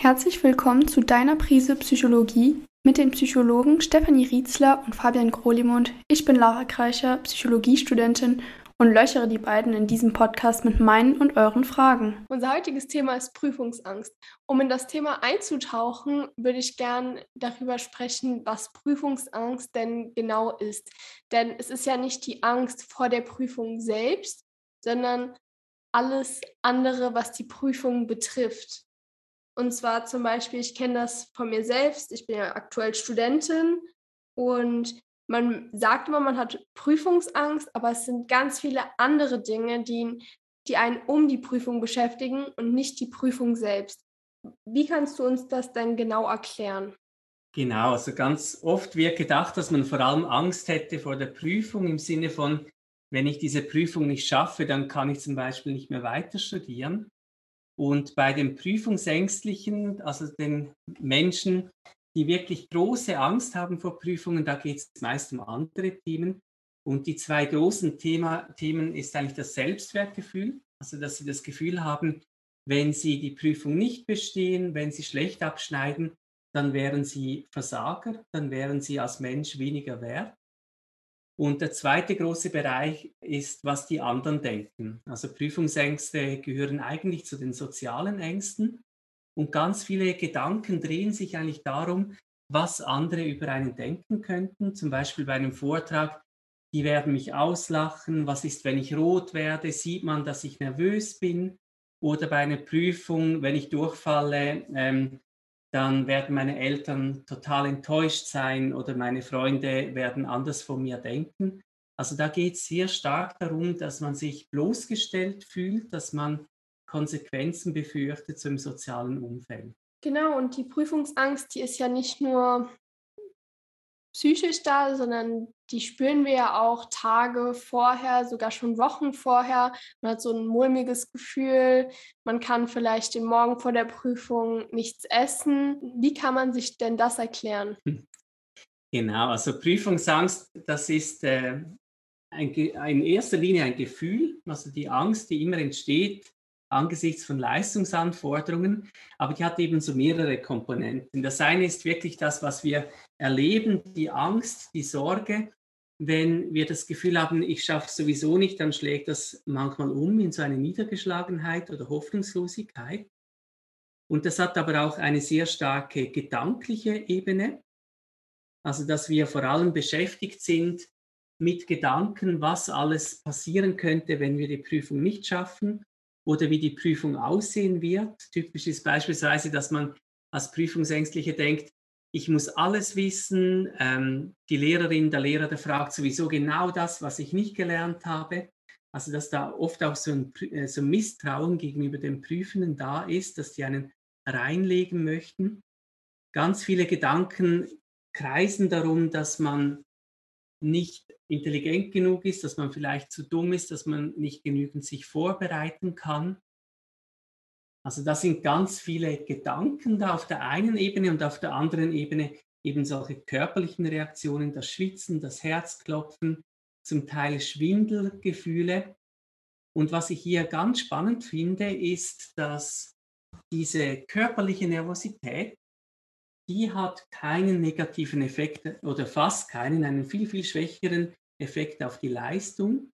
Herzlich willkommen zu deiner Prise Psychologie mit den Psychologen Stefanie Rietzler und Fabian Grolimund. Ich bin Lara Kreicher, Psychologiestudentin und löchere die beiden in diesem Podcast mit meinen und euren Fragen. Unser heutiges Thema ist Prüfungsangst. Um in das Thema einzutauchen, würde ich gern darüber sprechen, was Prüfungsangst denn genau ist. Denn es ist ja nicht die Angst vor der Prüfung selbst, sondern alles andere, was die Prüfung betrifft. Und zwar zum Beispiel, ich kenne das von mir selbst, ich bin ja aktuell Studentin und man sagt immer, man hat Prüfungsangst, aber es sind ganz viele andere Dinge, die, die einen um die Prüfung beschäftigen und nicht die Prüfung selbst. Wie kannst du uns das denn genau erklären? Genau, also ganz oft wird gedacht, dass man vor allem Angst hätte vor der Prüfung im Sinne von, wenn ich diese Prüfung nicht schaffe, dann kann ich zum Beispiel nicht mehr weiter studieren. Und bei den Prüfungsängstlichen, also den Menschen, die wirklich große Angst haben vor Prüfungen, da geht es meist um andere Themen. Und die zwei großen Thema, Themen ist eigentlich das Selbstwertgefühl, also dass sie das Gefühl haben, wenn sie die Prüfung nicht bestehen, wenn sie schlecht abschneiden, dann wären sie Versager, dann wären sie als Mensch weniger wert. Und der zweite große Bereich ist, was die anderen denken. Also Prüfungsängste gehören eigentlich zu den sozialen Ängsten. Und ganz viele Gedanken drehen sich eigentlich darum, was andere über einen denken könnten. Zum Beispiel bei einem Vortrag, die werden mich auslachen. Was ist, wenn ich rot werde? Sieht man, dass ich nervös bin? Oder bei einer Prüfung, wenn ich durchfalle, ähm, dann werden meine Eltern total enttäuscht sein oder meine Freunde werden anders von mir denken. Also da geht es sehr stark darum, dass man sich bloßgestellt fühlt, dass man Konsequenzen befürchtet zum sozialen Umfeld. Genau, und die Prüfungsangst, die ist ja nicht nur psychisch da, sondern die spüren wir ja auch Tage vorher, sogar schon Wochen vorher. Man hat so ein mulmiges Gefühl, man kann vielleicht den Morgen vor der Prüfung nichts essen. Wie kann man sich denn das erklären? Hm. Genau, also Prüfungsangst, das ist äh, ein, in erster Linie ein Gefühl, also die Angst, die immer entsteht angesichts von Leistungsanforderungen, aber die hat eben so mehrere Komponenten. Das eine ist wirklich das, was wir erleben, die Angst, die Sorge. Wenn wir das Gefühl haben, ich schaffe es sowieso nicht, dann schlägt das manchmal um in so eine Niedergeschlagenheit oder Hoffnungslosigkeit. Und das hat aber auch eine sehr starke gedankliche Ebene. Also, dass wir vor allem beschäftigt sind mit Gedanken, was alles passieren könnte, wenn wir die Prüfung nicht schaffen oder wie die Prüfung aussehen wird. Typisch ist beispielsweise, dass man als Prüfungsängstliche denkt, ich muss alles wissen. Ähm, die Lehrerin, der Lehrer, der fragt sowieso genau das, was ich nicht gelernt habe. Also dass da oft auch so ein, äh, so ein Misstrauen gegenüber dem Prüfenden da ist, dass die einen reinlegen möchten. Ganz viele Gedanken kreisen darum, dass man nicht intelligent genug ist, dass man vielleicht zu dumm ist, dass man nicht genügend sich vorbereiten kann. Also das sind ganz viele Gedanken da auf der einen Ebene und auf der anderen Ebene eben solche körperlichen Reaktionen, das Schwitzen, das Herzklopfen, zum Teil Schwindelgefühle. Und was ich hier ganz spannend finde, ist, dass diese körperliche Nervosität die hat keinen negativen Effekt oder fast keinen, einen viel, viel schwächeren Effekt auf die Leistung.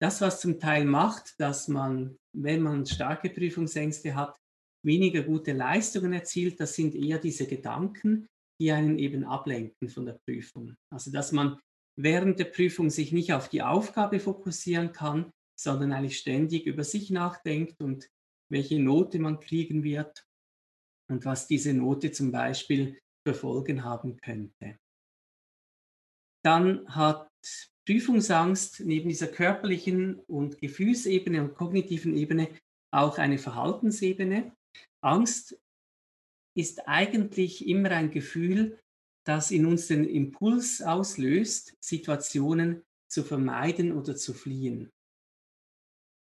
Das, was zum Teil macht, dass man, wenn man starke Prüfungsängste hat, weniger gute Leistungen erzielt, das sind eher diese Gedanken, die einen eben ablenken von der Prüfung. Also dass man während der Prüfung sich nicht auf die Aufgabe fokussieren kann, sondern eigentlich ständig über sich nachdenkt und welche Note man kriegen wird und was diese Note zum Beispiel für Folgen haben könnte. Dann hat Prüfungsangst neben dieser körperlichen und Gefühlsebene und kognitiven Ebene auch eine Verhaltensebene. Angst ist eigentlich immer ein Gefühl, das in uns den Impuls auslöst, Situationen zu vermeiden oder zu fliehen.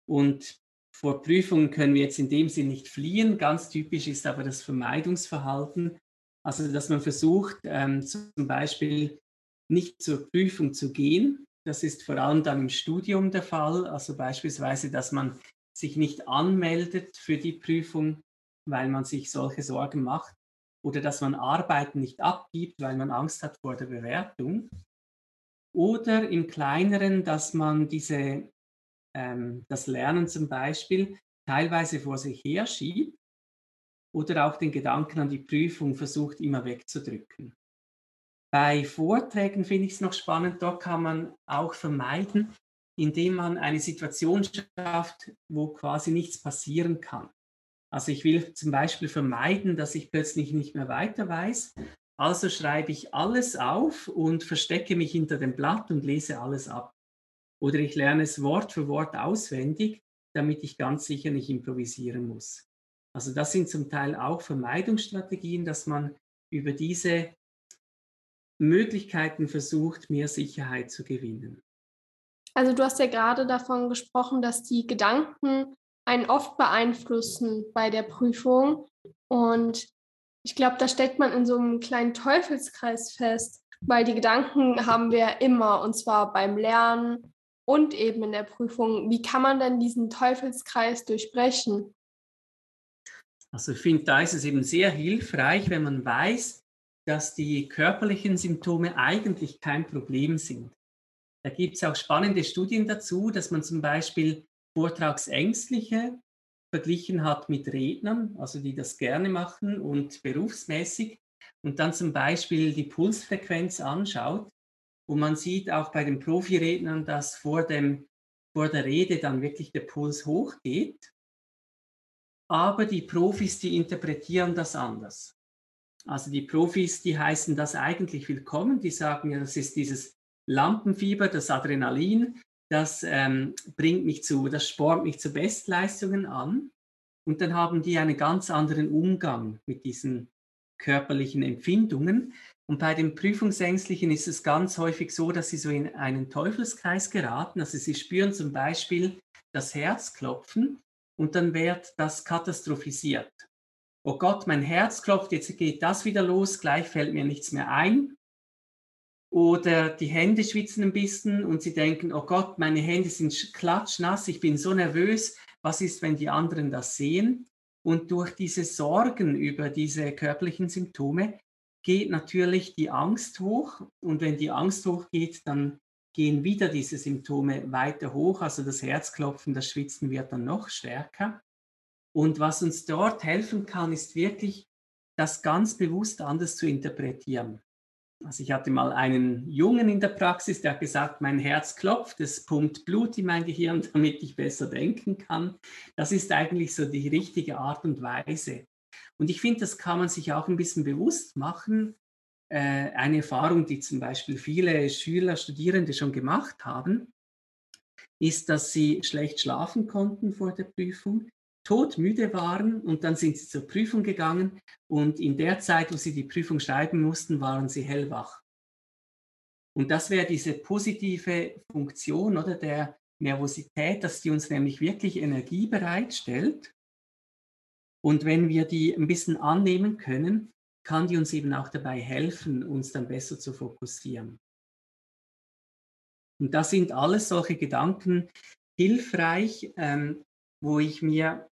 Und vor Prüfungen können wir jetzt in dem Sinn nicht fliehen. Ganz typisch ist aber das Vermeidungsverhalten. Also, dass man versucht, ähm, zum Beispiel nicht zur Prüfung zu gehen. Das ist vor allem dann im Studium der Fall. Also beispielsweise, dass man sich nicht anmeldet für die Prüfung, weil man sich solche Sorgen macht oder dass man Arbeiten nicht abgibt, weil man Angst hat vor der Bewertung. Oder im kleineren, dass man diese, ähm, das Lernen zum Beispiel teilweise vor sich herschiebt oder auch den Gedanken an die Prüfung versucht immer wegzudrücken. Bei Vorträgen finde ich es noch spannend, dort kann man auch vermeiden, indem man eine Situation schafft, wo quasi nichts passieren kann. Also ich will zum Beispiel vermeiden, dass ich plötzlich nicht mehr weiter weiß. Also schreibe ich alles auf und verstecke mich hinter dem Blatt und lese alles ab. Oder ich lerne es Wort für Wort auswendig, damit ich ganz sicher nicht improvisieren muss. Also das sind zum Teil auch Vermeidungsstrategien, dass man über diese Möglichkeiten versucht, mehr Sicherheit zu gewinnen. Also du hast ja gerade davon gesprochen, dass die Gedanken einen oft beeinflussen bei der Prüfung. Und ich glaube, da steckt man in so einem kleinen Teufelskreis fest, weil die Gedanken haben wir immer, und zwar beim Lernen und eben in der Prüfung. Wie kann man denn diesen Teufelskreis durchbrechen? Also ich finde, da ist es eben sehr hilfreich, wenn man weiß, dass die körperlichen Symptome eigentlich kein Problem sind. Da gibt es auch spannende Studien dazu, dass man zum Beispiel Vortragsängstliche verglichen hat mit Rednern, also die das gerne machen und berufsmäßig, und dann zum Beispiel die Pulsfrequenz anschaut. Und man sieht auch bei den Profirednern, dass vor, dem, vor der Rede dann wirklich der Puls hochgeht. Aber die Profis, die interpretieren das anders. Also die Profis, die heißen das eigentlich willkommen. Die sagen ja, das ist dieses Lampenfieber, das Adrenalin, das ähm, bringt mich zu, das spornt mich zu Bestleistungen an. Und dann haben die einen ganz anderen Umgang mit diesen körperlichen Empfindungen. Und bei den Prüfungsängstlichen ist es ganz häufig so, dass sie so in einen Teufelskreis geraten. Also sie spüren zum Beispiel das Herzklopfen und dann wird das katastrophisiert oh Gott, mein Herz klopft, jetzt geht das wieder los, gleich fällt mir nichts mehr ein. Oder die Hände schwitzen ein bisschen und sie denken, oh Gott, meine Hände sind klatschnass, ich bin so nervös, was ist, wenn die anderen das sehen? Und durch diese Sorgen über diese körperlichen Symptome geht natürlich die Angst hoch. Und wenn die Angst hochgeht, dann gehen wieder diese Symptome weiter hoch. Also das Herzklopfen, das Schwitzen wird dann noch stärker. Und was uns dort helfen kann, ist wirklich, das ganz bewusst anders zu interpretieren. Also ich hatte mal einen Jungen in der Praxis, der hat gesagt, mein Herz klopft, es pumpt Blut in mein Gehirn, damit ich besser denken kann. Das ist eigentlich so die richtige Art und Weise. Und ich finde, das kann man sich auch ein bisschen bewusst machen. Äh, eine Erfahrung, die zum Beispiel viele Schüler, Studierende schon gemacht haben, ist, dass sie schlecht schlafen konnten vor der Prüfung, todmüde waren und dann sind sie zur Prüfung gegangen und in der Zeit, wo sie die Prüfung schreiben mussten, waren sie hellwach. Und das wäre diese positive Funktion oder der Nervosität, dass die uns nämlich wirklich Energie bereitstellt. Und wenn wir die ein bisschen annehmen können, kann die uns eben auch dabei helfen, uns dann besser zu fokussieren. Und das sind alles solche Gedanken hilfreich, ähm, wo ich mir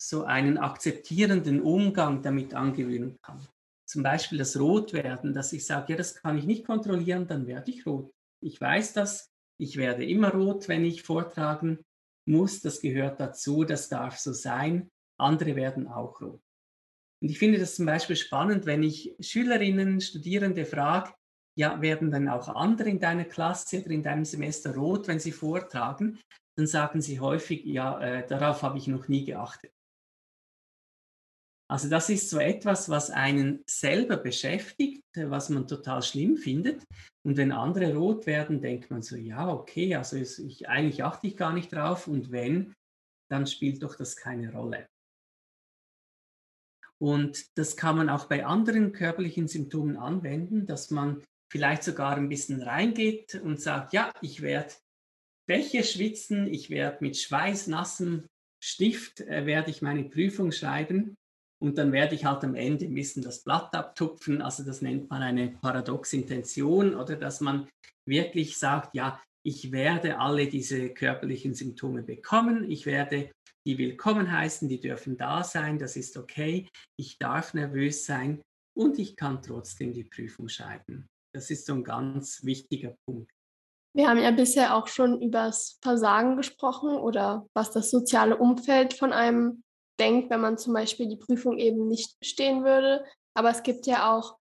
so einen akzeptierenden Umgang damit angewöhnen kann. Zum Beispiel das Rotwerden, dass ich sage, ja, das kann ich nicht kontrollieren, dann werde ich rot. Ich weiß das, ich werde immer rot, wenn ich vortragen muss, das gehört dazu, das darf so sein. Andere werden auch rot. Und ich finde das zum Beispiel spannend, wenn ich Schülerinnen, Studierende frage, ja, werden dann auch andere in deiner Klasse oder in deinem Semester rot, wenn sie vortragen? Dann sagen sie häufig, ja, äh, darauf habe ich noch nie geachtet. Also das ist so etwas, was einen selber beschäftigt, was man total schlimm findet. Und wenn andere rot werden, denkt man so, ja, okay, also ich, eigentlich achte ich gar nicht drauf. Und wenn, dann spielt doch das keine Rolle. Und das kann man auch bei anderen körperlichen Symptomen anwenden, dass man vielleicht sogar ein bisschen reingeht und sagt, ja, ich werde Bäche schwitzen, ich werde mit schweißnassem Stift, äh, werde ich meine Prüfung schreiben und dann werde ich halt am Ende ein bisschen das Blatt abtupfen. Also das nennt man eine paradoxe Intention oder dass man wirklich sagt, ja, ich werde alle diese körperlichen Symptome bekommen, ich werde die willkommen heißen, die dürfen da sein, das ist okay, ich darf nervös sein und ich kann trotzdem die Prüfung schreiben. Das ist so ein ganz wichtiger Punkt. Wir haben ja bisher auch schon über das Versagen gesprochen oder was das soziale Umfeld von einem denkt, wenn man zum Beispiel die Prüfung eben nicht bestehen würde. Aber es gibt ja auch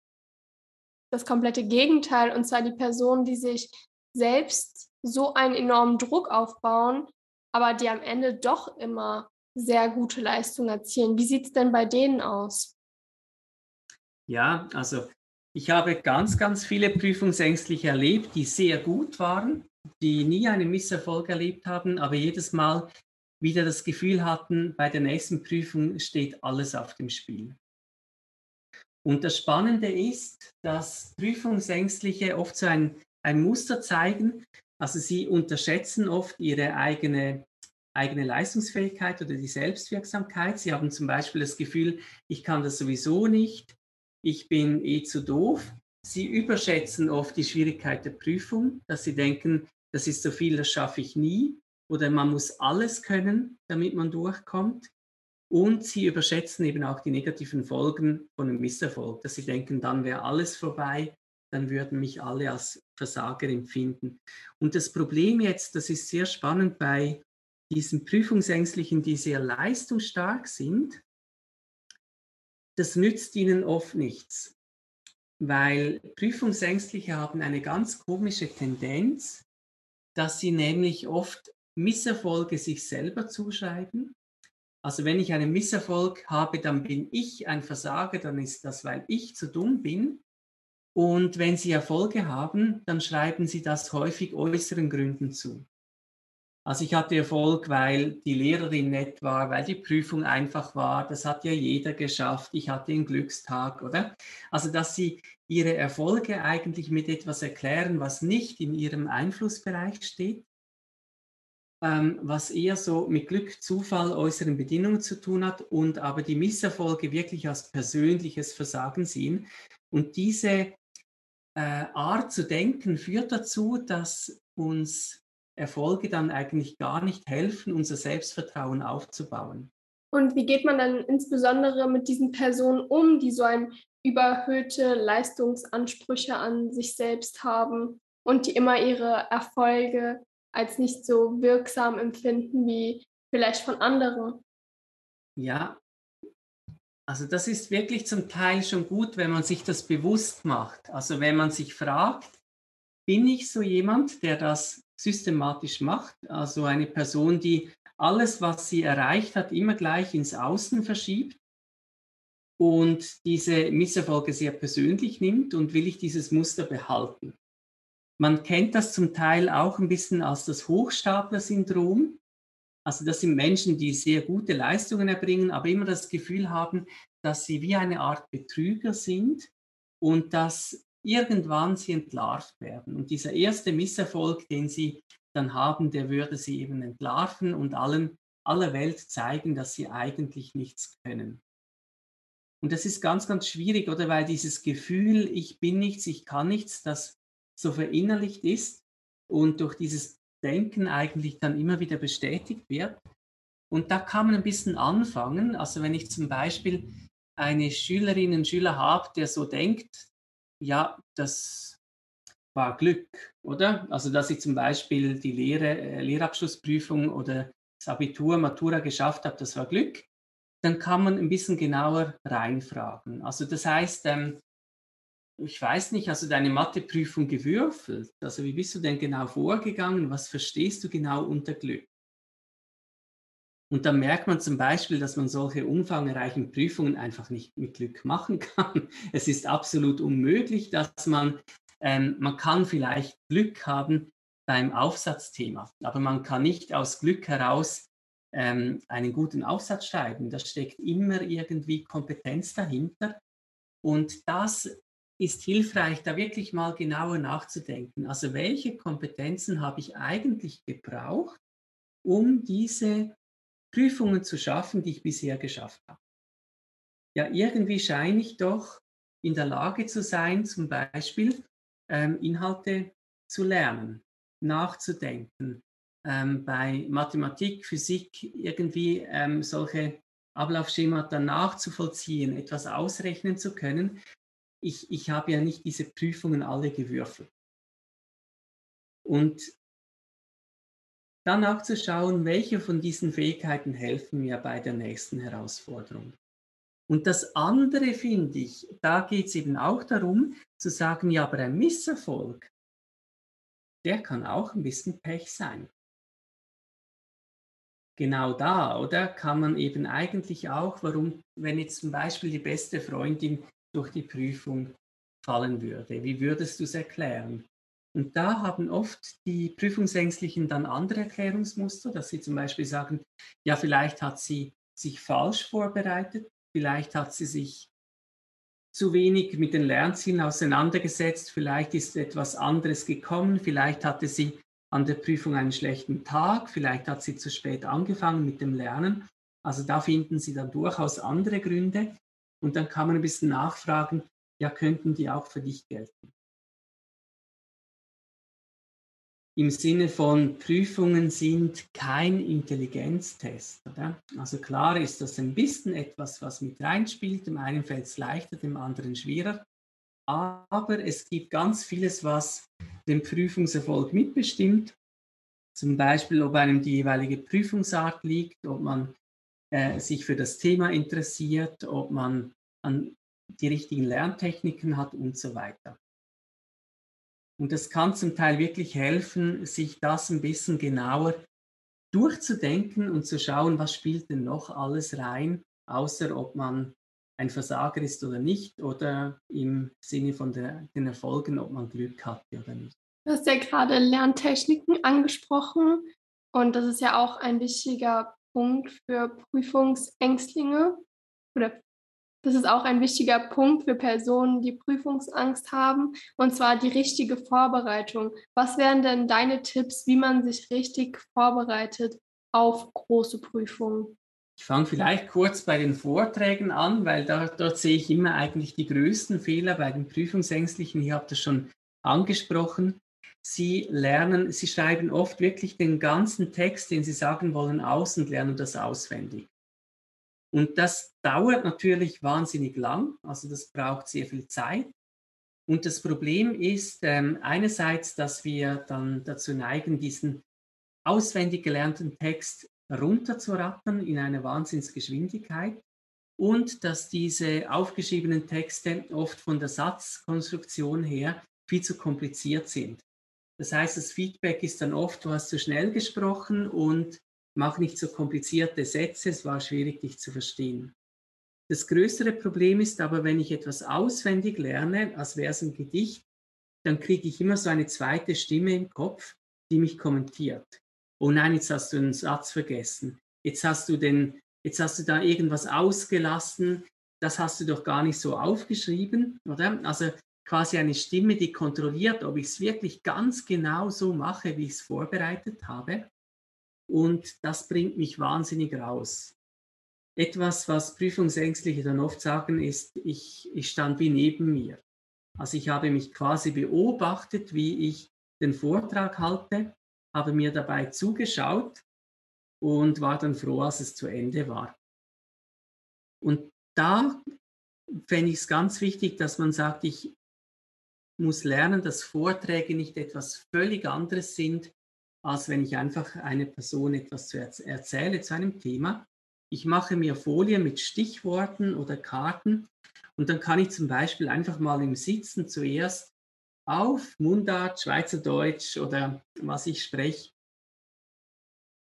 das komplette Gegenteil, und zwar die Personen, die sich selbst so einen enormen Druck aufbauen, aber die am Ende doch immer sehr gute Leistungen erzielen. Wie sieht es denn bei denen aus? Ja, also ich habe ganz, ganz viele Prüfungsängstliche erlebt, die sehr gut waren, die nie einen Misserfolg erlebt haben, aber jedes Mal wieder das Gefühl hatten, bei der nächsten Prüfung steht alles auf dem Spiel. Und das Spannende ist, dass Prüfungsängstliche oft so ein, ein Muster zeigen. Also sie unterschätzen oft ihre eigene, eigene Leistungsfähigkeit oder die Selbstwirksamkeit. Sie haben zum Beispiel das Gefühl, ich kann das sowieso nicht, ich bin eh zu doof. Sie überschätzen oft die Schwierigkeit der Prüfung, dass sie denken, das ist so viel, das schaffe ich nie. Oder man muss alles können, damit man durchkommt. Und sie überschätzen eben auch die negativen Folgen von einem Misserfolg, dass sie denken, dann wäre alles vorbei, dann würden mich alle als Versager empfinden. Und das Problem jetzt, das ist sehr spannend bei diesen Prüfungsängstlichen, die sehr leistungsstark sind, das nützt ihnen oft nichts, weil Prüfungsängstliche haben eine ganz komische Tendenz, dass sie nämlich oft Misserfolge sich selber zuschreiben. Also wenn ich einen Misserfolg habe, dann bin ich ein Versager, dann ist das, weil ich zu dumm bin. Und wenn sie Erfolge haben, dann schreiben sie das häufig äußeren Gründen zu. Also ich hatte Erfolg, weil die Lehrerin nett war, weil die Prüfung einfach war. Das hat ja jeder geschafft. Ich hatte einen Glückstag, oder? Also dass sie ihre Erfolge eigentlich mit etwas erklären, was nicht in ihrem Einflussbereich steht, ähm, was eher so mit Glück, Zufall, äußeren Bedingungen zu tun hat und aber die Misserfolge wirklich als persönliches Versagen sehen. Und diese äh, Art zu denken führt dazu, dass uns Erfolge dann eigentlich gar nicht helfen, unser Selbstvertrauen aufzubauen. Und wie geht man dann insbesondere mit diesen Personen um, die so ein überhöhte Leistungsansprüche an sich selbst haben und die immer ihre Erfolge als nicht so wirksam empfinden wie vielleicht von anderen? Ja, also das ist wirklich zum Teil schon gut, wenn man sich das bewusst macht. Also wenn man sich fragt, bin ich so jemand, der das systematisch macht. Also eine Person, die alles, was sie erreicht hat, immer gleich ins Außen verschiebt und diese Misserfolge sehr persönlich nimmt und will ich dieses Muster behalten. Man kennt das zum Teil auch ein bisschen als das Hochstapler-Syndrom. Also das sind Menschen, die sehr gute Leistungen erbringen, aber immer das Gefühl haben, dass sie wie eine Art Betrüger sind und dass irgendwann sie entlarvt werden. Und dieser erste Misserfolg, den sie dann haben, der würde sie eben entlarven und allen, aller Welt zeigen, dass sie eigentlich nichts können. Und das ist ganz, ganz schwierig, oder weil dieses Gefühl, ich bin nichts, ich kann nichts, das so verinnerlicht ist und durch dieses Denken eigentlich dann immer wieder bestätigt wird. Und da kann man ein bisschen anfangen. Also wenn ich zum Beispiel eine Schülerin, einen Schüler habe, der so denkt, ja, das war Glück, oder? Also, dass ich zum Beispiel die Lehre, äh, Lehrabschlussprüfung oder das Abitur, Matura geschafft habe, das war Glück. Dann kann man ein bisschen genauer reinfragen. Also, das heißt, ähm, ich weiß nicht, du deine Matheprüfung gewürfelt? Also, wie bist du denn genau vorgegangen? Was verstehst du genau unter Glück? Und dann merkt man zum Beispiel, dass man solche umfangreichen Prüfungen einfach nicht mit Glück machen kann. Es ist absolut unmöglich, dass man, ähm, man kann vielleicht Glück haben beim Aufsatzthema, aber man kann nicht aus Glück heraus ähm, einen guten Aufsatz schreiben. Da steckt immer irgendwie Kompetenz dahinter. Und das ist hilfreich, da wirklich mal genauer nachzudenken. Also welche Kompetenzen habe ich eigentlich gebraucht, um diese Prüfungen zu schaffen, die ich bisher geschafft habe. Ja, irgendwie scheine ich doch in der Lage zu sein, zum Beispiel ähm, Inhalte zu lernen, nachzudenken, ähm, bei Mathematik, Physik irgendwie ähm, solche Ablaufschemata nachzuvollziehen, etwas ausrechnen zu können. Ich, ich habe ja nicht diese Prüfungen alle gewürfelt. Und dann nachzuschauen, welche von diesen Fähigkeiten helfen mir bei der nächsten Herausforderung. Und das andere finde ich, da geht es eben auch darum zu sagen, ja, aber ein Misserfolg, der kann auch ein bisschen Pech sein. Genau da, oder kann man eben eigentlich auch, warum, wenn jetzt zum Beispiel die beste Freundin durch die Prüfung fallen würde, wie würdest du es erklären? Und da haben oft die Prüfungsängstlichen dann andere Erklärungsmuster, dass sie zum Beispiel sagen, ja, vielleicht hat sie sich falsch vorbereitet, vielleicht hat sie sich zu wenig mit den Lernzielen auseinandergesetzt, vielleicht ist etwas anderes gekommen, vielleicht hatte sie an der Prüfung einen schlechten Tag, vielleicht hat sie zu spät angefangen mit dem Lernen. Also da finden Sie dann durchaus andere Gründe und dann kann man ein bisschen nachfragen, ja, könnten die auch für dich gelten? im Sinne von Prüfungen sind kein Intelligenztest. Oder? Also klar ist das ein bisschen etwas, was mit reinspielt. Dem einen fällt es leichter, dem anderen schwerer. Aber es gibt ganz vieles, was den Prüfungserfolg mitbestimmt. Zum Beispiel, ob einem die jeweilige Prüfungsart liegt, ob man äh, sich für das Thema interessiert, ob man an die richtigen Lerntechniken hat und so weiter. Und das kann zum Teil wirklich helfen, sich das ein bisschen genauer durchzudenken und zu schauen, was spielt denn noch alles rein, außer ob man ein Versager ist oder nicht oder im Sinne von der, den Erfolgen, ob man Glück hatte oder nicht. Du hast ja gerade Lerntechniken angesprochen und das ist ja auch ein wichtiger Punkt für Prüfungsängstlinge oder das ist auch ein wichtiger Punkt für Personen, die Prüfungsangst haben, und zwar die richtige Vorbereitung. Was wären denn deine Tipps, wie man sich richtig vorbereitet auf große Prüfungen? Ich fange vielleicht kurz bei den Vorträgen an, weil da, dort sehe ich immer eigentlich die größten Fehler bei den Prüfungsängstlichen. Ich habe das schon angesprochen. Sie lernen, sie schreiben oft wirklich den ganzen Text, den sie sagen wollen, aus und lernen das auswendig. Und das dauert natürlich wahnsinnig lang, also das braucht sehr viel Zeit. Und das Problem ist ähm, einerseits, dass wir dann dazu neigen, diesen auswendig gelernten Text runterzurattern in einer Wahnsinnsgeschwindigkeit und dass diese aufgeschriebenen Texte oft von der Satzkonstruktion her viel zu kompliziert sind. Das heißt, das Feedback ist dann oft, du hast zu schnell gesprochen und Mach nicht so komplizierte Sätze, es war schwierig, dich zu verstehen. Das größere Problem ist aber, wenn ich etwas auswendig lerne, als wäre es ein Gedicht, dann kriege ich immer so eine zweite Stimme im Kopf, die mich kommentiert. Oh nein, jetzt hast du einen Satz vergessen. Jetzt hast du den, jetzt hast du da irgendwas ausgelassen. Das hast du doch gar nicht so aufgeschrieben, oder? Also quasi eine Stimme, die kontrolliert, ob ich es wirklich ganz genau so mache, wie ich es vorbereitet habe. Und das bringt mich wahnsinnig raus. Etwas, was Prüfungsängstliche dann oft sagen, ist, ich, ich stand wie neben mir. Also ich habe mich quasi beobachtet, wie ich den Vortrag halte, habe mir dabei zugeschaut und war dann froh, als es zu Ende war. Und da fände ich es ganz wichtig, dass man sagt, ich muss lernen, dass Vorträge nicht etwas völlig anderes sind als wenn ich einfach eine Person etwas zu erzähle zu einem Thema. Ich mache mir Folien mit Stichworten oder Karten und dann kann ich zum Beispiel einfach mal im Sitzen zuerst auf Mundart, Schweizerdeutsch oder was ich spreche,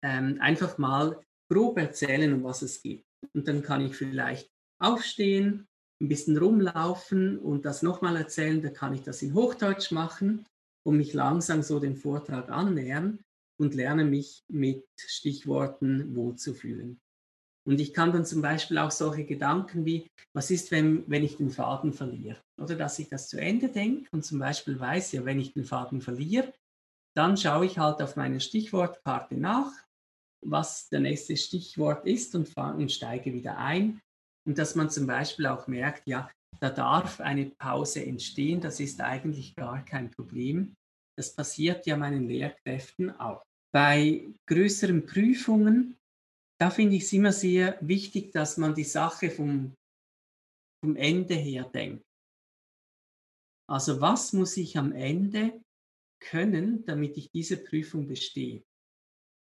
ähm, einfach mal grob erzählen, um was es geht. Und dann kann ich vielleicht aufstehen, ein bisschen rumlaufen und das nochmal erzählen. Dann kann ich das in Hochdeutsch machen und mich langsam so dem Vortrag annähern und lerne mich mit Stichworten wohlzufühlen. Und ich kann dann zum Beispiel auch solche Gedanken wie, was ist, wenn, wenn ich den Faden verliere? Oder dass ich das zu Ende denke und zum Beispiel weiß, ja, wenn ich den Faden verliere, dann schaue ich halt auf meine Stichwortkarte nach, was der nächste Stichwort ist und, und steige wieder ein. Und dass man zum Beispiel auch merkt, ja, da darf eine Pause entstehen, das ist eigentlich gar kein Problem. Das passiert ja meinen Lehrkräften auch. Bei größeren Prüfungen, da finde ich es immer sehr wichtig, dass man die Sache vom, vom Ende her denkt. Also was muss ich am Ende können, damit ich diese Prüfung bestehe?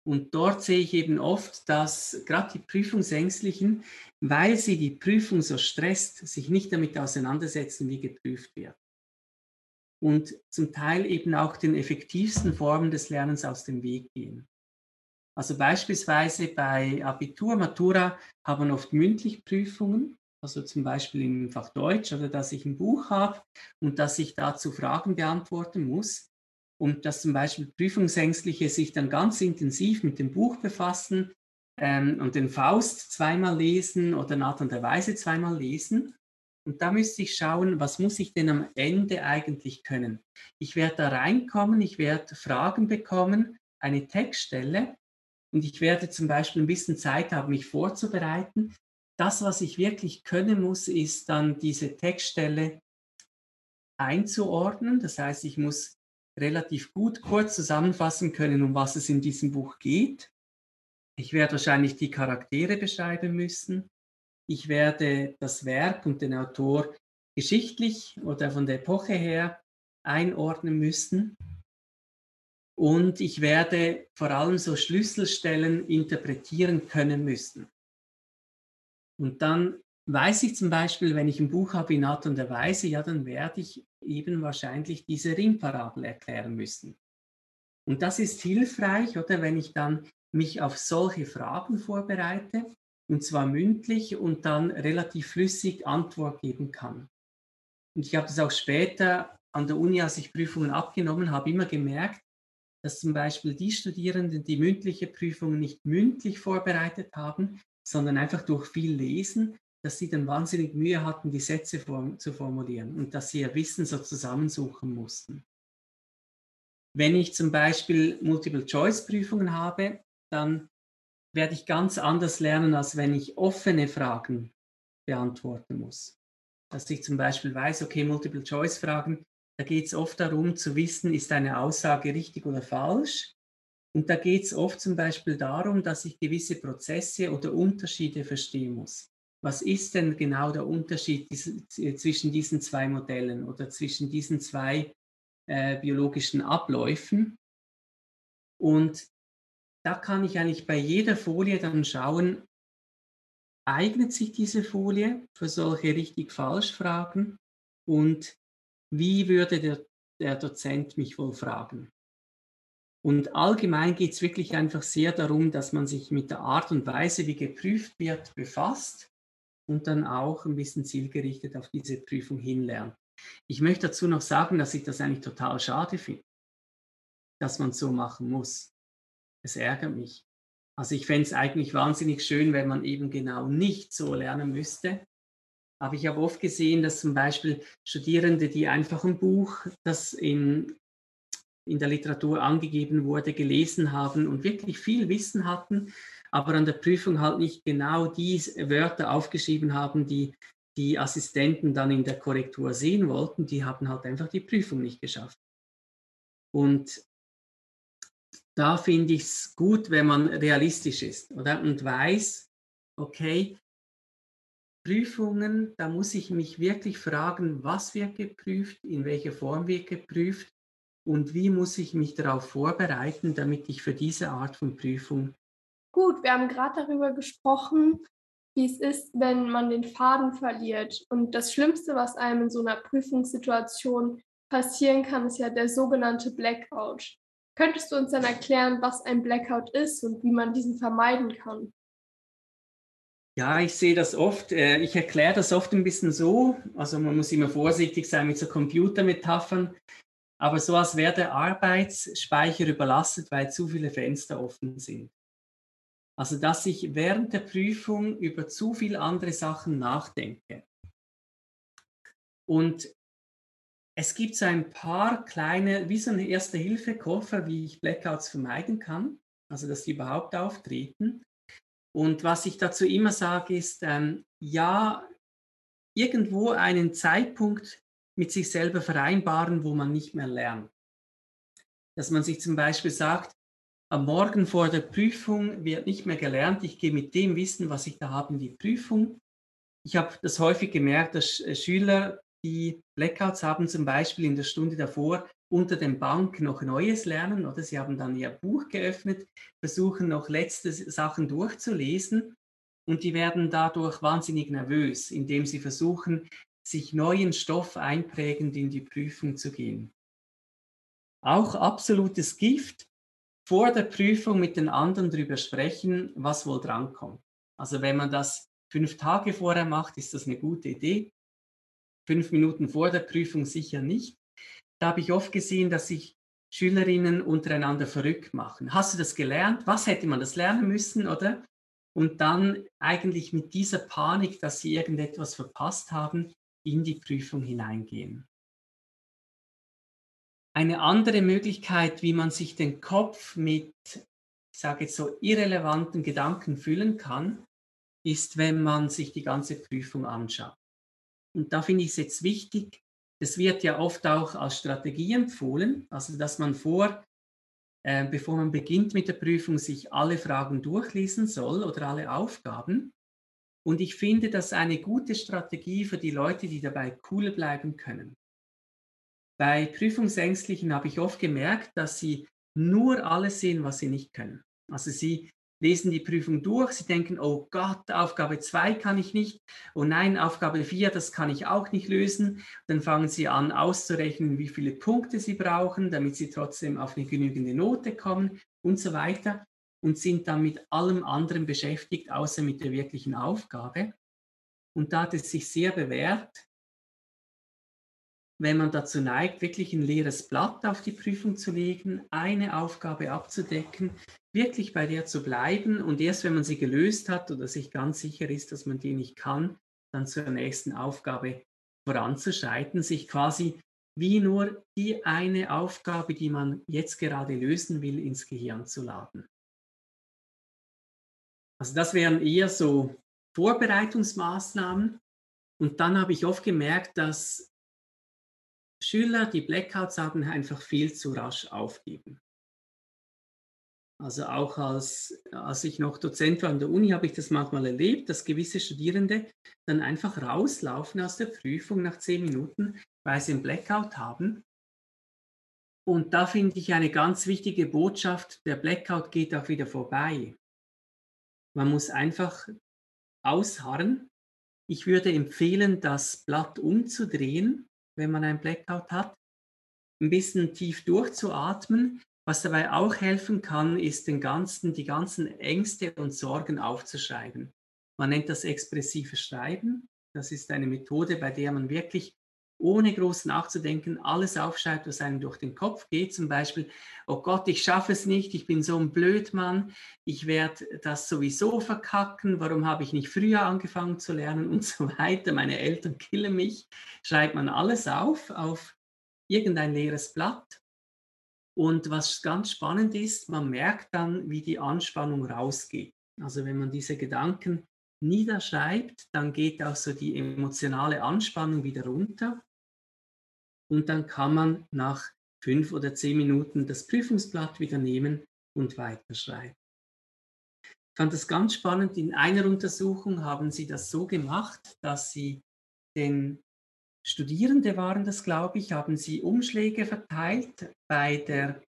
Und dort sehe ich eben oft, dass gerade die Prüfungsängstlichen, weil sie die Prüfung so stresst, sich nicht damit auseinandersetzen, wie geprüft wird. Und zum Teil eben auch den effektivsten Formen des Lernens aus dem Weg gehen. Also beispielsweise bei Abitur, Matura haben oft mündlich Prüfungen, also zum Beispiel im Fach Deutsch oder dass ich ein Buch habe und dass ich dazu Fragen beantworten muss und dass zum Beispiel Prüfungsängstliche sich dann ganz intensiv mit dem Buch befassen ähm, und den Faust zweimal lesen oder Nathan der Weise zweimal lesen. Und da müsste ich schauen, was muss ich denn am Ende eigentlich können? Ich werde da reinkommen, ich werde Fragen bekommen, eine Textstelle und ich werde zum Beispiel ein bisschen Zeit haben, mich vorzubereiten. Das, was ich wirklich können muss, ist dann diese Textstelle einzuordnen. Das heißt, ich muss relativ gut kurz zusammenfassen können, um was es in diesem Buch geht. Ich werde wahrscheinlich die Charaktere beschreiben müssen. Ich werde das Werk und den Autor geschichtlich oder von der Epoche her einordnen müssen. Und ich werde vor allem so Schlüsselstellen interpretieren können müssen. Und dann weiß ich zum Beispiel, wenn ich ein Buch habe in Art und Weise, ja, dann werde ich eben wahrscheinlich diese Ringparabel erklären müssen. Und das ist hilfreich, oder wenn ich dann mich auf solche Fragen vorbereite, und zwar mündlich und dann relativ flüssig Antwort geben kann. Und ich habe das auch später an der Uni, als ich Prüfungen abgenommen habe, immer gemerkt, dass zum Beispiel die Studierenden, die mündliche Prüfungen nicht mündlich vorbereitet haben, sondern einfach durch viel Lesen, dass sie dann wahnsinnig Mühe hatten, die Sätze form zu formulieren und dass sie ihr Wissen so zusammensuchen mussten. Wenn ich zum Beispiel Multiple-Choice-Prüfungen habe, dann werde ich ganz anders lernen, als wenn ich offene Fragen beantworten muss. Dass ich zum Beispiel weiß, okay, Multiple-Choice-Fragen, da geht es oft darum zu wissen, ist eine Aussage richtig oder falsch. Und da geht es oft zum Beispiel darum, dass ich gewisse Prozesse oder Unterschiede verstehen muss was ist denn genau der Unterschied zwischen diesen zwei Modellen oder zwischen diesen zwei äh, biologischen Abläufen? Und da kann ich eigentlich bei jeder Folie dann schauen, eignet sich diese Folie für solche richtig-falsch-Fragen und wie würde der, der Dozent mich wohl fragen? Und allgemein geht es wirklich einfach sehr darum, dass man sich mit der Art und Weise, wie geprüft wird, befasst und dann auch ein bisschen zielgerichtet auf diese Prüfung hinlernen. Ich möchte dazu noch sagen, dass ich das eigentlich total schade finde, dass man so machen muss. Es ärgert mich. Also ich fände es eigentlich wahnsinnig schön, wenn man eben genau nicht so lernen müsste. Aber ich habe oft gesehen, dass zum Beispiel Studierende, die einfach ein Buch, das in, in der Literatur angegeben wurde, gelesen haben und wirklich viel Wissen hatten, aber an der Prüfung halt nicht genau die Wörter aufgeschrieben haben, die die Assistenten dann in der Korrektur sehen wollten, die haben halt einfach die Prüfung nicht geschafft. Und da finde ich es gut, wenn man realistisch ist oder? und weiß, okay, Prüfungen, da muss ich mich wirklich fragen, was wird geprüft, in welcher Form wird geprüft und wie muss ich mich darauf vorbereiten, damit ich für diese Art von Prüfung Gut, wir haben gerade darüber gesprochen, wie es ist, wenn man den Faden verliert. Und das Schlimmste, was einem in so einer Prüfungssituation passieren kann, ist ja der sogenannte Blackout. Könntest du uns dann erklären, was ein Blackout ist und wie man diesen vermeiden kann? Ja, ich sehe das oft. Äh, ich erkläre das oft ein bisschen so. Also man muss immer vorsichtig sein mit so Computermetaphern. Aber so als wäre der Arbeitsspeicher überlastet, weil zu viele Fenster offen sind. Also, dass ich während der Prüfung über zu viele andere Sachen nachdenke. Und es gibt so ein paar kleine, wie so ein Erste-Hilfe-Koffer, wie ich Blackouts vermeiden kann, also dass sie überhaupt auftreten. Und was ich dazu immer sage, ist, ähm, ja, irgendwo einen Zeitpunkt mit sich selber vereinbaren, wo man nicht mehr lernt. Dass man sich zum Beispiel sagt, am Morgen vor der Prüfung wird nicht mehr gelernt. Ich gehe mit dem Wissen, was ich da habe, in die Prüfung. Ich habe das häufig gemerkt, dass äh, Schüler, die Blackouts haben, zum Beispiel in der Stunde davor unter dem Bank noch Neues lernen oder sie haben dann ihr Buch geöffnet, versuchen noch letzte Sachen durchzulesen und die werden dadurch wahnsinnig nervös, indem sie versuchen, sich neuen Stoff einprägend in die Prüfung zu gehen. Auch absolutes Gift, vor der Prüfung mit den anderen darüber sprechen, was wohl drankommt. Also wenn man das fünf Tage vorher macht, ist das eine gute Idee. Fünf Minuten vor der Prüfung sicher nicht. Da habe ich oft gesehen, dass sich Schülerinnen untereinander verrückt machen. Hast du das gelernt? Was hätte man das lernen müssen, oder? Und dann eigentlich mit dieser Panik, dass sie irgendetwas verpasst haben, in die Prüfung hineingehen. Eine andere Möglichkeit, wie man sich den Kopf mit, ich sage jetzt so, irrelevanten Gedanken füllen kann, ist, wenn man sich die ganze Prüfung anschaut. Und da finde ich es jetzt wichtig, das wird ja oft auch als Strategie empfohlen, also dass man vor, äh, bevor man beginnt mit der Prüfung, sich alle Fragen durchlesen soll oder alle Aufgaben. Und ich finde das eine gute Strategie für die Leute, die dabei cool bleiben können. Bei Prüfungsängstlichen habe ich oft gemerkt, dass sie nur alles sehen, was sie nicht können. Also sie lesen die Prüfung durch, sie denken, oh Gott, Aufgabe 2 kann ich nicht, oh nein, Aufgabe 4, das kann ich auch nicht lösen. Dann fangen sie an auszurechnen, wie viele Punkte sie brauchen, damit sie trotzdem auf eine genügende Note kommen und so weiter und sind dann mit allem anderen beschäftigt, außer mit der wirklichen Aufgabe. Und da hat es sich sehr bewährt, wenn man dazu neigt, wirklich ein leeres Blatt auf die Prüfung zu legen, eine Aufgabe abzudecken, wirklich bei der zu bleiben und erst wenn man sie gelöst hat oder sich ganz sicher ist, dass man die nicht kann, dann zur nächsten Aufgabe voranzuschreiten, sich quasi wie nur die eine Aufgabe, die man jetzt gerade lösen will, ins Gehirn zu laden. Also das wären eher so Vorbereitungsmaßnahmen. Und dann habe ich oft gemerkt, dass Schüler, die Blackouts haben, einfach viel zu rasch aufgeben. Also auch als, als ich noch Dozent war an der Uni, habe ich das manchmal erlebt, dass gewisse Studierende dann einfach rauslaufen aus der Prüfung nach zehn Minuten, weil sie einen Blackout haben. Und da finde ich eine ganz wichtige Botschaft, der Blackout geht auch wieder vorbei. Man muss einfach ausharren. Ich würde empfehlen, das Blatt umzudrehen, wenn man ein Blackout hat, ein bisschen tief durchzuatmen. Was dabei auch helfen kann, ist den ganzen, die ganzen Ängste und Sorgen aufzuschreiben. Man nennt das expressives Schreiben. Das ist eine Methode, bei der man wirklich ohne groß nachzudenken, alles aufschreibt, was einem durch den Kopf geht. Zum Beispiel, oh Gott, ich schaffe es nicht, ich bin so ein Blödmann, ich werde das sowieso verkacken, warum habe ich nicht früher angefangen zu lernen und so weiter. Meine Eltern killen mich. Schreibt man alles auf, auf irgendein leeres Blatt. Und was ganz spannend ist, man merkt dann, wie die Anspannung rausgeht. Also wenn man diese Gedanken niederschreibt, dann geht auch so die emotionale Anspannung wieder runter und dann kann man nach fünf oder zehn Minuten das Prüfungsblatt wieder nehmen und weiterschreiben. Ich fand das ganz spannend. In einer Untersuchung haben sie das so gemacht, dass sie den Studierende waren das, glaube ich, haben sie Umschläge verteilt. Bei der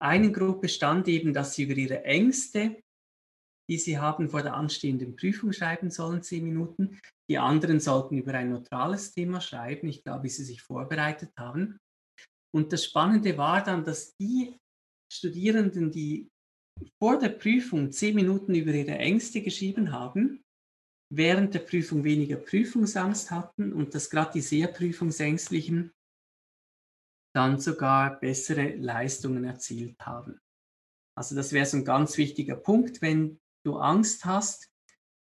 einen Gruppe stand eben, dass sie über ihre Ängste die Sie haben vor der anstehenden Prüfung schreiben sollen, zehn Minuten. Die anderen sollten über ein neutrales Thema schreiben, ich glaube, wie sie sich vorbereitet haben. Und das Spannende war dann, dass die Studierenden, die vor der Prüfung zehn Minuten über ihre Ängste geschrieben haben, während der Prüfung weniger Prüfungsangst hatten und dass gerade die sehr Prüfungsängstlichen dann sogar bessere Leistungen erzielt haben. Also das wäre so ein ganz wichtiger Punkt, wenn du Angst hast,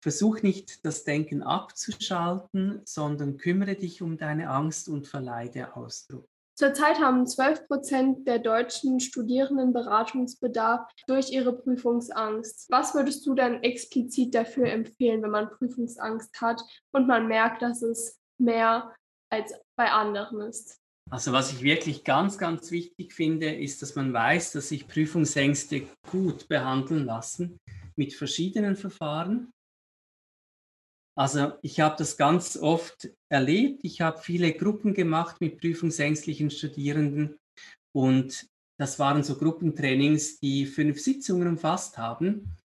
versuch nicht das Denken abzuschalten, sondern kümmere dich um deine Angst und verleide Ausdruck. Zurzeit haben 12 Prozent der deutschen Studierenden Beratungsbedarf durch ihre Prüfungsangst. Was würdest du dann explizit dafür empfehlen, wenn man Prüfungsangst hat und man merkt, dass es mehr als bei anderen ist? Also was ich wirklich ganz, ganz wichtig finde, ist, dass man weiß, dass sich Prüfungsängste gut behandeln lassen mit verschiedenen Verfahren. Also ich habe das ganz oft erlebt. Ich habe viele Gruppen gemacht mit prüfungsängstlichen Studierenden und das waren so Gruppentrainings, die fünf Sitzungen umfasst haben.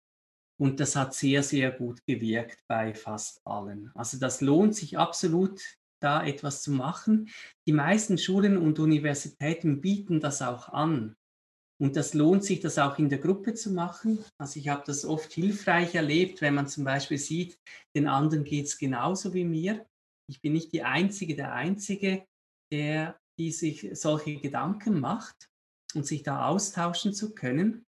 Und das hat sehr, sehr gut gewirkt bei fast allen. Also das lohnt sich absolut, da etwas zu machen. Die meisten Schulen und Universitäten bieten das auch an. Und das lohnt sich, das auch in der Gruppe zu machen. Also ich habe das oft hilfreich erlebt, wenn man zum Beispiel sieht, den anderen geht es genauso wie mir. Ich bin nicht die Einzige, der Einzige, der die sich solche Gedanken macht und sich da austauschen zu können.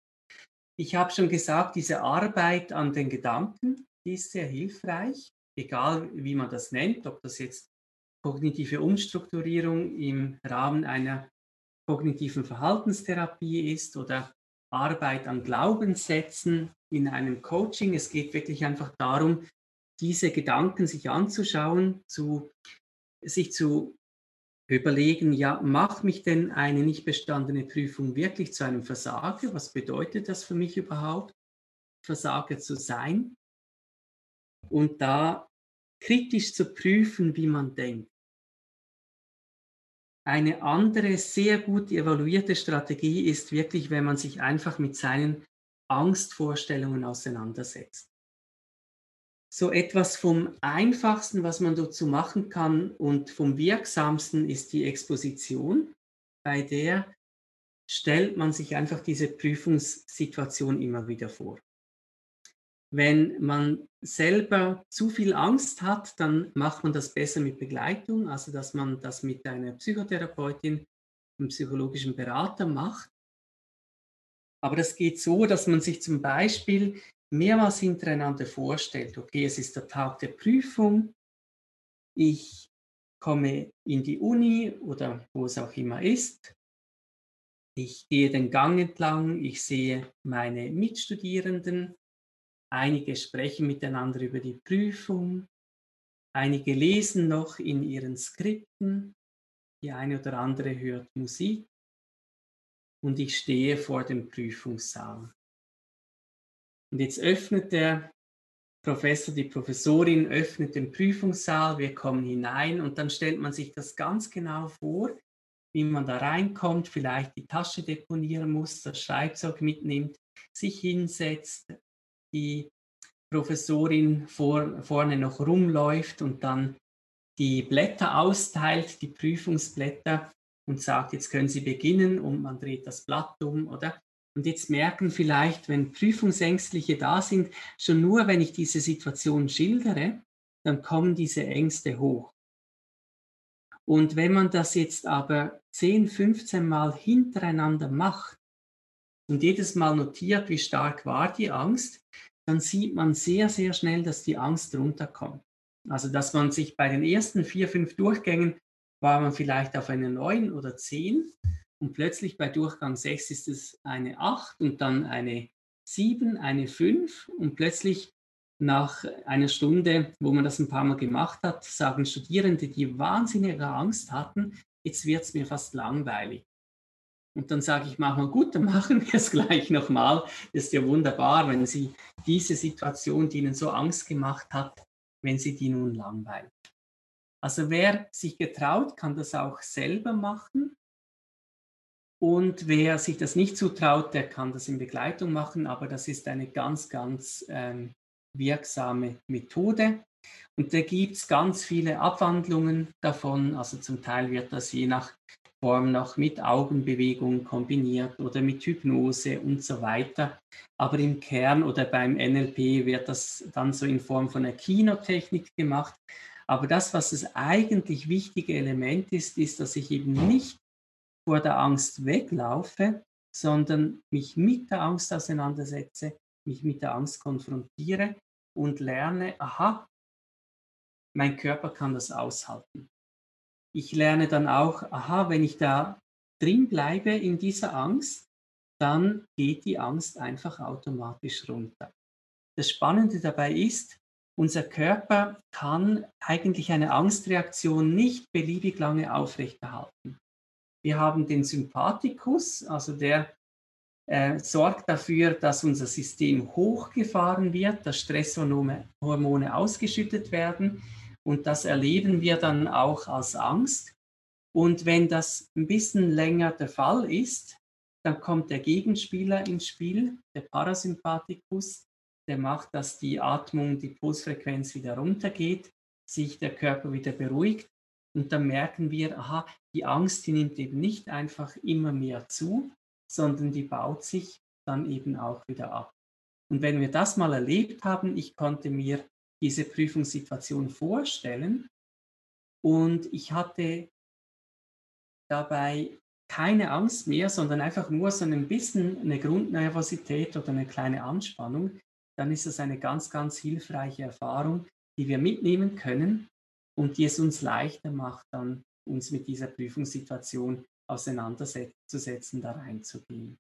Ich habe schon gesagt, diese Arbeit an den Gedanken, die ist sehr hilfreich, egal wie man das nennt, ob das jetzt kognitive Umstrukturierung im Rahmen einer kognitiven Verhaltenstherapie ist oder Arbeit an Glaubenssätzen in einem Coaching. Es geht wirklich einfach darum, diese Gedanken sich anzuschauen, zu, sich zu überlegen, ja, macht mich denn eine nicht bestandene Prüfung wirklich zu einem Versager? Was bedeutet das für mich überhaupt, Versager zu sein? Und da kritisch zu prüfen, wie man denkt. Eine andere sehr gut evaluierte Strategie ist wirklich, wenn man sich einfach mit seinen Angstvorstellungen auseinandersetzt. So etwas vom einfachsten, was man dazu machen kann und vom wirksamsten ist die Exposition, bei der stellt man sich einfach diese Prüfungssituation immer wieder vor. Wenn man selber zu viel Angst hat, dann macht man das besser mit Begleitung, also dass man das mit einer Psychotherapeutin, einem psychologischen Berater macht. Aber das geht so, dass man sich zum Beispiel mehrmals hintereinander vorstellt, okay, es ist der Tag der Prüfung, ich komme in die Uni oder wo es auch immer ist, ich gehe den Gang entlang, ich sehe meine Mitstudierenden, Einige sprechen miteinander über die Prüfung. Einige lesen noch in ihren Skripten. Die eine oder andere hört Musik. Und ich stehe vor dem Prüfungssaal. Und jetzt öffnet der Professor, die Professorin öffnet den Prüfungssaal, wir kommen hinein und dann stellt man sich das ganz genau vor, wie man da reinkommt, vielleicht die Tasche deponieren muss, das Schreibzeug mitnimmt, sich hinsetzt, die Professorin vor, vorne noch rumläuft und dann die Blätter austeilt, die Prüfungsblätter und sagt, jetzt können Sie beginnen und man dreht das Blatt um, oder? Und jetzt merken vielleicht, wenn Prüfungsängstliche da sind, schon nur wenn ich diese Situation schildere, dann kommen diese Ängste hoch. Und wenn man das jetzt aber 10, 15 Mal hintereinander macht, und jedes Mal notiert, wie stark war die Angst, dann sieht man sehr, sehr schnell, dass die Angst runterkommt. Also, dass man sich bei den ersten vier, fünf Durchgängen war man vielleicht auf einer neun oder zehn und plötzlich bei Durchgang sechs ist es eine acht und dann eine sieben, eine fünf und plötzlich nach einer Stunde, wo man das ein paar Mal gemacht hat, sagen Studierende, die wahnsinnige Angst hatten, jetzt wird es mir fast langweilig. Und dann sage ich manchmal, gut, dann machen wir es gleich nochmal. Das ist ja wunderbar, wenn Sie diese Situation, die Ihnen so Angst gemacht hat, wenn Sie die nun langweilen. Also wer sich getraut, kann das auch selber machen. Und wer sich das nicht zutraut, der kann das in Begleitung machen. Aber das ist eine ganz, ganz ähm, wirksame Methode. Und da gibt es ganz viele Abwandlungen davon. Also zum Teil wird das je nach Form noch mit Augenbewegung kombiniert oder mit Hypnose und so weiter. Aber im Kern oder beim NLP wird das dann so in Form von einer Kinotechnik gemacht. Aber das, was das eigentlich wichtige Element ist, ist, dass ich eben nicht vor der Angst weglaufe, sondern mich mit der Angst auseinandersetze, mich mit der Angst konfrontiere und lerne, aha, mein Körper kann das aushalten ich lerne dann auch, aha, wenn ich da drin bleibe in dieser Angst, dann geht die Angst einfach automatisch runter. Das Spannende dabei ist, unser Körper kann eigentlich eine Angstreaktion nicht beliebig lange aufrechterhalten. Wir haben den Sympathikus, also der äh, sorgt dafür, dass unser System hochgefahren wird, dass Stresshormone ausgeschüttet werden und das erleben wir dann auch als Angst. Und wenn das ein bisschen länger der Fall ist, dann kommt der Gegenspieler ins Spiel, der Parasympathikus, der macht, dass die Atmung, die Pulsfrequenz wieder runtergeht, sich der Körper wieder beruhigt und dann merken wir, aha, die Angst, die nimmt eben nicht einfach immer mehr zu, sondern die baut sich dann eben auch wieder ab. Und wenn wir das mal erlebt haben, ich konnte mir diese Prüfungssituation vorstellen und ich hatte dabei keine Angst mehr, sondern einfach nur so ein bisschen eine Grundnervosität oder eine kleine Anspannung, dann ist das eine ganz, ganz hilfreiche Erfahrung, die wir mitnehmen können und die es uns leichter macht, dann uns mit dieser Prüfungssituation auseinanderzusetzen, da reinzugehen.